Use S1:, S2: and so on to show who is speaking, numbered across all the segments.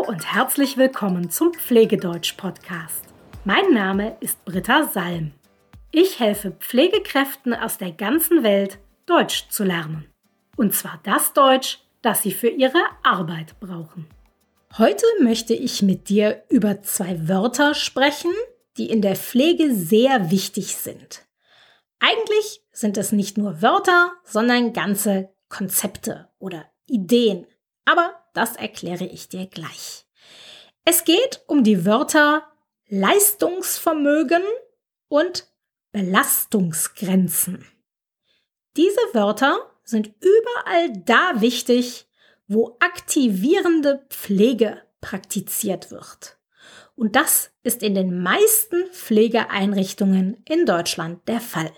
S1: Hallo und herzlich willkommen zum Pflegedeutsch-Podcast. Mein Name ist Britta Salm. Ich helfe Pflegekräften aus der ganzen Welt, Deutsch zu lernen. Und zwar das Deutsch, das sie für ihre Arbeit brauchen. Heute möchte ich mit dir über zwei Wörter sprechen, die in der Pflege sehr wichtig sind. Eigentlich sind es nicht nur Wörter, sondern ganze Konzepte oder Ideen. Aber das erkläre ich dir gleich. Es geht um die Wörter Leistungsvermögen und Belastungsgrenzen. Diese Wörter sind überall da wichtig, wo aktivierende Pflege praktiziert wird. Und das ist in den meisten Pflegeeinrichtungen in Deutschland der Fall.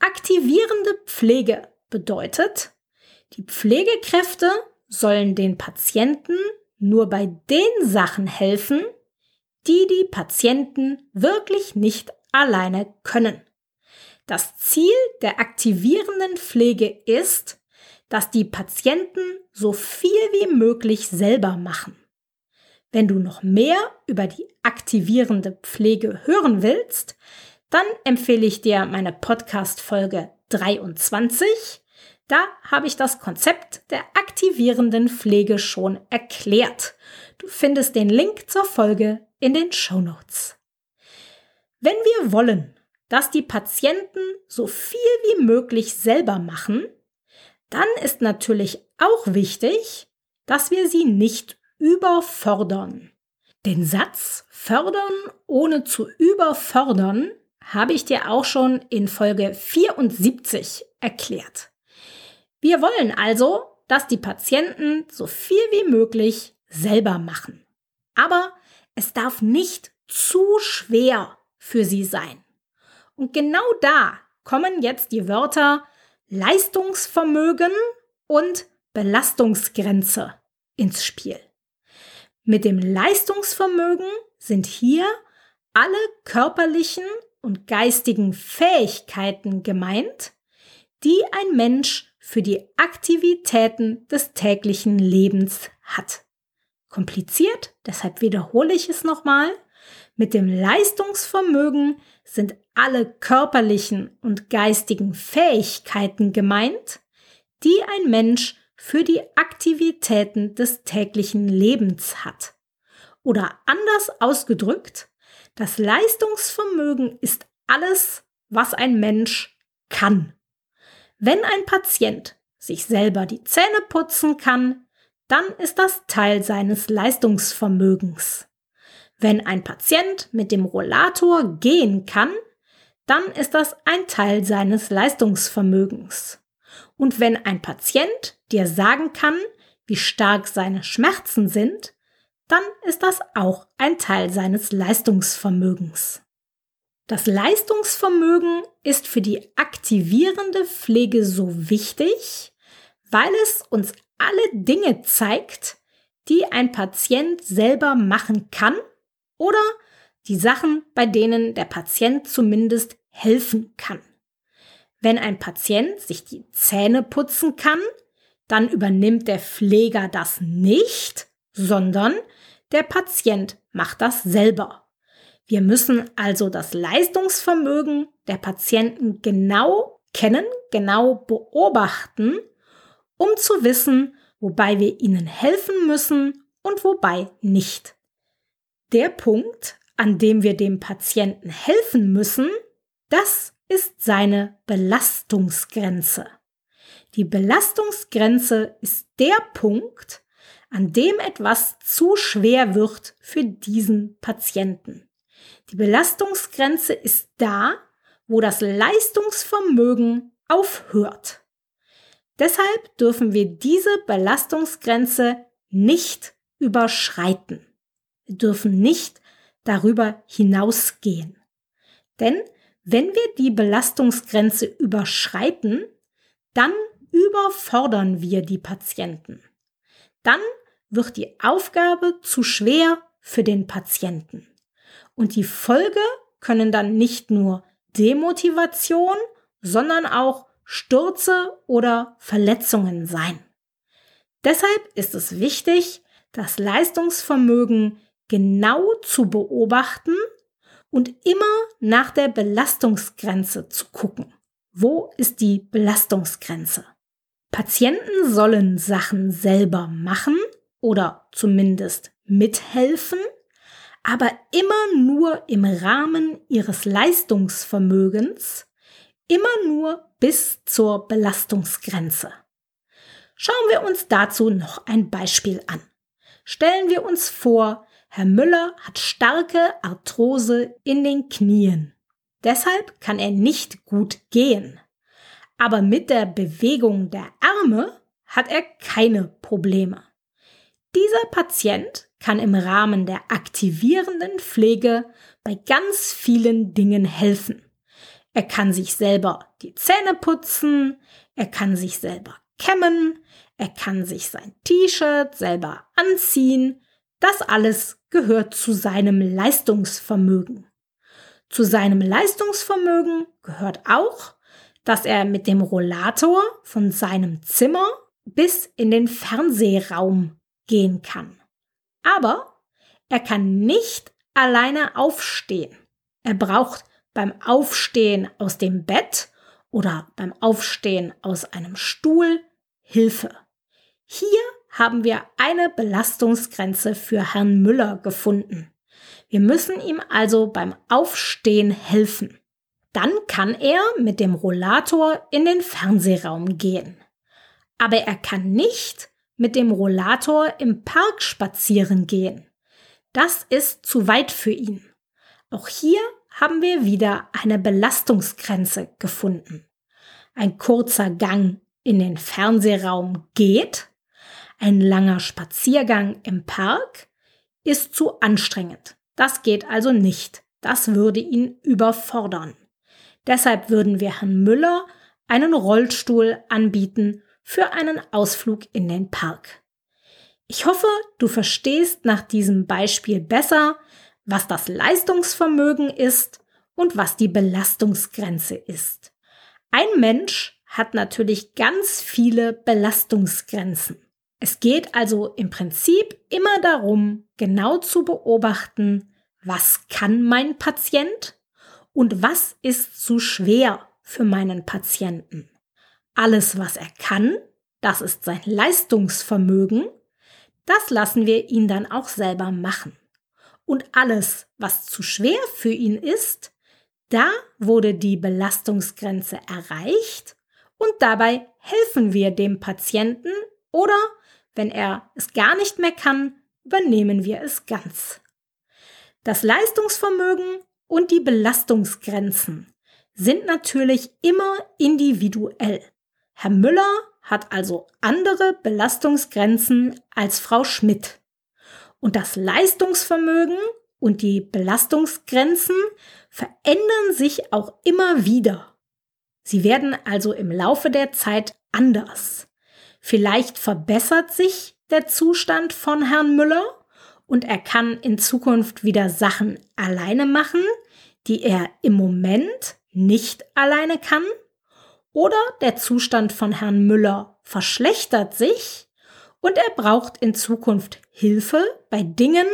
S1: Aktivierende Pflege bedeutet, die Pflegekräfte sollen den Patienten nur bei den Sachen helfen, die die Patienten wirklich nicht alleine können. Das Ziel der aktivierenden Pflege ist, dass die Patienten so viel wie möglich selber machen. Wenn du noch mehr über die aktivierende Pflege hören willst, dann empfehle ich dir meine Podcast Folge 23 da habe ich das Konzept der aktivierenden Pflege schon erklärt. Du findest den Link zur Folge in den Show Notes. Wenn wir wollen, dass die Patienten so viel wie möglich selber machen, dann ist natürlich auch wichtig, dass wir sie nicht überfordern. Den Satz fördern ohne zu überfordern habe ich dir auch schon in Folge 74 erklärt. Wir wollen also, dass die Patienten so viel wie möglich selber machen. Aber es darf nicht zu schwer für sie sein. Und genau da kommen jetzt die Wörter Leistungsvermögen und Belastungsgrenze ins Spiel. Mit dem Leistungsvermögen sind hier alle körperlichen und geistigen Fähigkeiten gemeint, die ein Mensch für die Aktivitäten des täglichen Lebens hat. Kompliziert, deshalb wiederhole ich es nochmal. Mit dem Leistungsvermögen sind alle körperlichen und geistigen Fähigkeiten gemeint, die ein Mensch für die Aktivitäten des täglichen Lebens hat. Oder anders ausgedrückt, das Leistungsvermögen ist alles, was ein Mensch kann. Wenn ein Patient sich selber die Zähne putzen kann, dann ist das Teil seines Leistungsvermögens. Wenn ein Patient mit dem Rollator gehen kann, dann ist das ein Teil seines Leistungsvermögens. Und wenn ein Patient dir sagen kann, wie stark seine Schmerzen sind, dann ist das auch ein Teil seines Leistungsvermögens. Das Leistungsvermögen ist für die aktivierende Pflege so wichtig, weil es uns alle Dinge zeigt, die ein Patient selber machen kann oder die Sachen, bei denen der Patient zumindest helfen kann. Wenn ein Patient sich die Zähne putzen kann, dann übernimmt der Pfleger das nicht, sondern der Patient macht das selber. Wir müssen also das Leistungsvermögen der Patienten genau kennen, genau beobachten, um zu wissen, wobei wir ihnen helfen müssen und wobei nicht. Der Punkt, an dem wir dem Patienten helfen müssen, das ist seine Belastungsgrenze. Die Belastungsgrenze ist der Punkt, an dem etwas zu schwer wird für diesen Patienten. Die Belastungsgrenze ist da, wo das Leistungsvermögen aufhört. Deshalb dürfen wir diese Belastungsgrenze nicht überschreiten. Wir dürfen nicht darüber hinausgehen. Denn wenn wir die Belastungsgrenze überschreiten, dann überfordern wir die Patienten. Dann wird die Aufgabe zu schwer für den Patienten. Und die Folge können dann nicht nur Demotivation, sondern auch Stürze oder Verletzungen sein. Deshalb ist es wichtig, das Leistungsvermögen genau zu beobachten und immer nach der Belastungsgrenze zu gucken. Wo ist die Belastungsgrenze? Patienten sollen Sachen selber machen oder zumindest mithelfen, aber immer nur im Rahmen ihres Leistungsvermögens, immer nur bis zur Belastungsgrenze. Schauen wir uns dazu noch ein Beispiel an. Stellen wir uns vor, Herr Müller hat starke Arthrose in den Knien. Deshalb kann er nicht gut gehen. Aber mit der Bewegung der Arme hat er keine Probleme. Dieser Patient kann im Rahmen der aktivierenden Pflege bei ganz vielen Dingen helfen. Er kann sich selber die Zähne putzen, er kann sich selber kämmen, er kann sich sein T-Shirt selber anziehen. Das alles gehört zu seinem Leistungsvermögen. Zu seinem Leistungsvermögen gehört auch, dass er mit dem Rollator von seinem Zimmer bis in den Fernsehraum gehen kann. Aber er kann nicht alleine aufstehen. Er braucht beim Aufstehen aus dem Bett oder beim Aufstehen aus einem Stuhl Hilfe. Hier haben wir eine Belastungsgrenze für Herrn Müller gefunden. Wir müssen ihm also beim Aufstehen helfen. Dann kann er mit dem Rollator in den Fernsehraum gehen. Aber er kann nicht mit dem Rollator im Park spazieren gehen. Das ist zu weit für ihn. Auch hier haben wir wieder eine Belastungsgrenze gefunden. Ein kurzer Gang in den Fernsehraum geht, ein langer Spaziergang im Park ist zu anstrengend. Das geht also nicht. Das würde ihn überfordern. Deshalb würden wir Herrn Müller einen Rollstuhl anbieten für einen Ausflug in den Park. Ich hoffe, du verstehst nach diesem Beispiel besser, was das Leistungsvermögen ist und was die Belastungsgrenze ist. Ein Mensch hat natürlich ganz viele Belastungsgrenzen. Es geht also im Prinzip immer darum, genau zu beobachten, was kann mein Patient und was ist zu schwer für meinen Patienten. Alles, was er kann, das ist sein Leistungsvermögen, das lassen wir ihn dann auch selber machen. Und alles, was zu schwer für ihn ist, da wurde die Belastungsgrenze erreicht und dabei helfen wir dem Patienten oder wenn er es gar nicht mehr kann, übernehmen wir es ganz. Das Leistungsvermögen und die Belastungsgrenzen sind natürlich immer individuell. Herr Müller hat also andere Belastungsgrenzen als Frau Schmidt. Und das Leistungsvermögen und die Belastungsgrenzen verändern sich auch immer wieder. Sie werden also im Laufe der Zeit anders. Vielleicht verbessert sich der Zustand von Herrn Müller und er kann in Zukunft wieder Sachen alleine machen, die er im Moment nicht alleine kann. Oder der Zustand von Herrn Müller verschlechtert sich und er braucht in Zukunft Hilfe bei Dingen,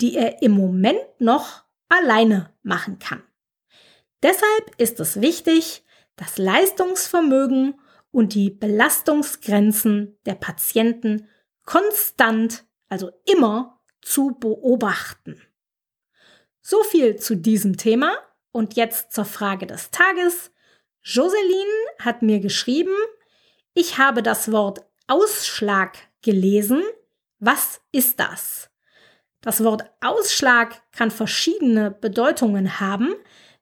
S1: die er im Moment noch alleine machen kann. Deshalb ist es wichtig, das Leistungsvermögen und die Belastungsgrenzen der Patienten konstant, also immer zu beobachten. So viel zu diesem Thema und jetzt zur Frage des Tages. Joseline hat mir geschrieben, ich habe das Wort Ausschlag gelesen. Was ist das? Das Wort Ausschlag kann verschiedene Bedeutungen haben.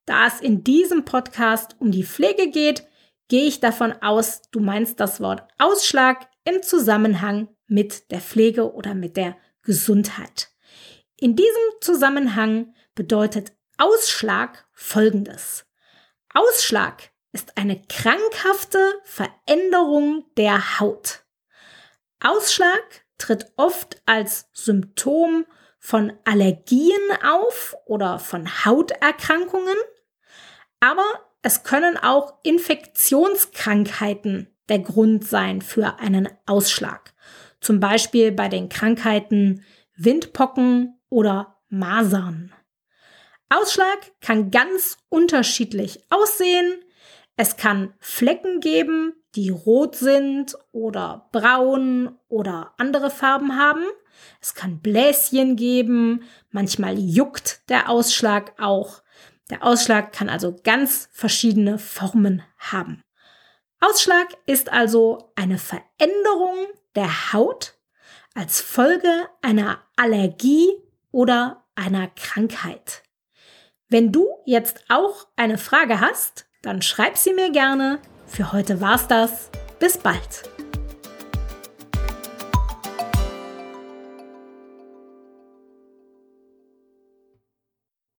S1: Da es in diesem Podcast um die Pflege geht, gehe ich davon aus, du meinst das Wort Ausschlag im Zusammenhang mit der Pflege oder mit der Gesundheit. In diesem Zusammenhang bedeutet Ausschlag Folgendes. Ausschlag ist eine krankhafte Veränderung der Haut. Ausschlag tritt oft als Symptom von Allergien auf oder von Hauterkrankungen, aber es können auch Infektionskrankheiten der Grund sein für einen Ausschlag. zum Beispiel bei den Krankheiten Windpocken oder Masern. Ausschlag kann ganz unterschiedlich aussehen. Es kann Flecken geben, die rot sind oder braun oder andere Farben haben. Es kann Bläschen geben, manchmal juckt der Ausschlag auch. Der Ausschlag kann also ganz verschiedene Formen haben. Ausschlag ist also eine Veränderung der Haut als Folge einer Allergie oder einer Krankheit. Wenn du jetzt auch eine Frage hast, dann schreib sie mir gerne. Für heute war's das. Bis bald.